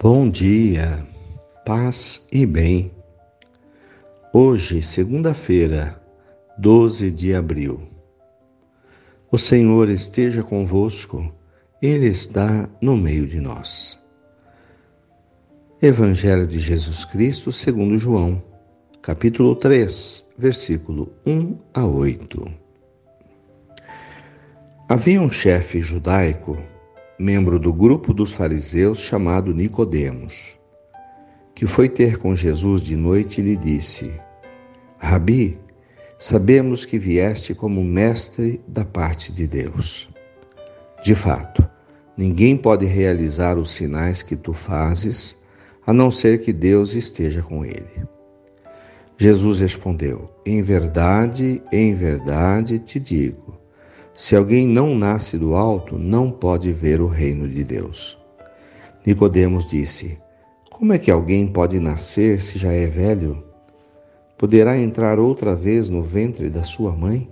Bom dia, paz e bem. Hoje, segunda-feira, 12 de abril. O Senhor esteja convosco, Ele está no meio de nós. Evangelho de Jesus Cristo segundo João, capítulo 3, versículo 1 a 8. Havia um chefe judaico membro do grupo dos fariseus chamado Nicodemos, que foi ter com Jesus de noite e lhe disse: Rabi, sabemos que vieste como mestre da parte de Deus. De fato, ninguém pode realizar os sinais que tu fazes, a não ser que Deus esteja com ele. Jesus respondeu: Em verdade, em verdade te digo, se alguém não nasce do alto, não pode ver o reino de Deus. Nicodemos disse: Como é que alguém pode nascer se já é velho? Poderá entrar outra vez no ventre da sua mãe?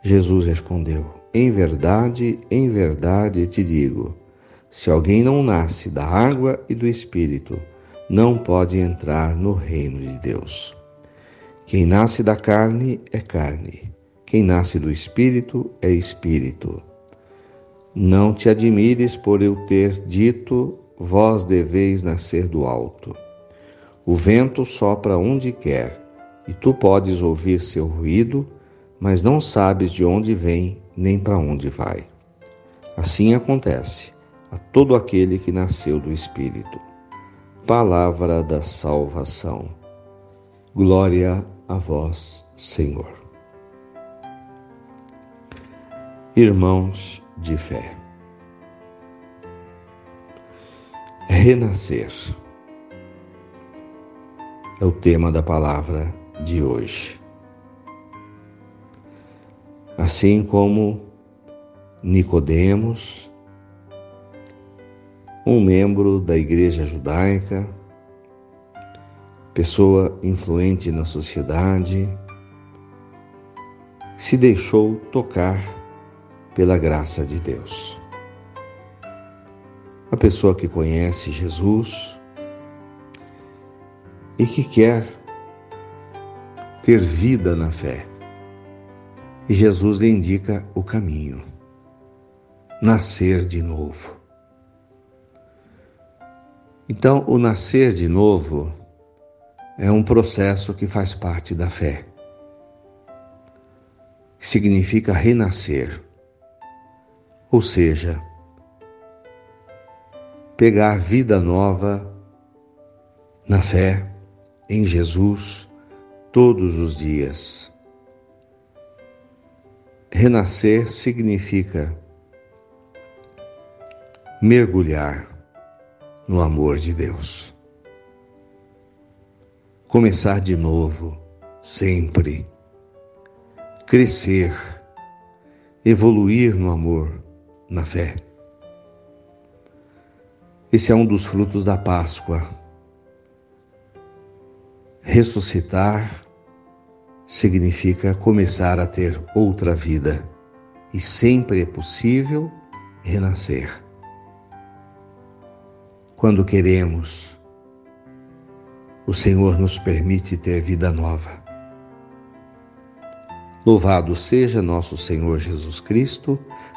Jesus respondeu: Em verdade, em verdade te digo: se alguém não nasce da água e do espírito, não pode entrar no reino de Deus. Quem nasce da carne é carne quem nasce do Espírito é Espírito. Não te admires por eu ter dito, vós deveis nascer do alto. O vento sopra onde quer, e tu podes ouvir seu ruído, mas não sabes de onde vem nem para onde vai. Assim acontece a todo aquele que nasceu do Espírito. Palavra da salvação. Glória a vós, Senhor. Irmãos de fé. Renascer é o tema da palavra de hoje. Assim como Nicodemos, um membro da igreja judaica, pessoa influente na sociedade, se deixou tocar pela graça de Deus. A pessoa que conhece Jesus e que quer ter vida na fé. E Jesus lhe indica o caminho, nascer de novo. Então, o nascer de novo é um processo que faz parte da fé, significa renascer ou seja, pegar vida nova na fé em Jesus todos os dias. Renascer significa mergulhar no amor de Deus. Começar de novo, sempre. Crescer, evoluir no amor na fé. Esse é um dos frutos da Páscoa. Ressuscitar significa começar a ter outra vida e sempre é possível renascer. Quando queremos, o Senhor nos permite ter vida nova. Louvado seja nosso Senhor Jesus Cristo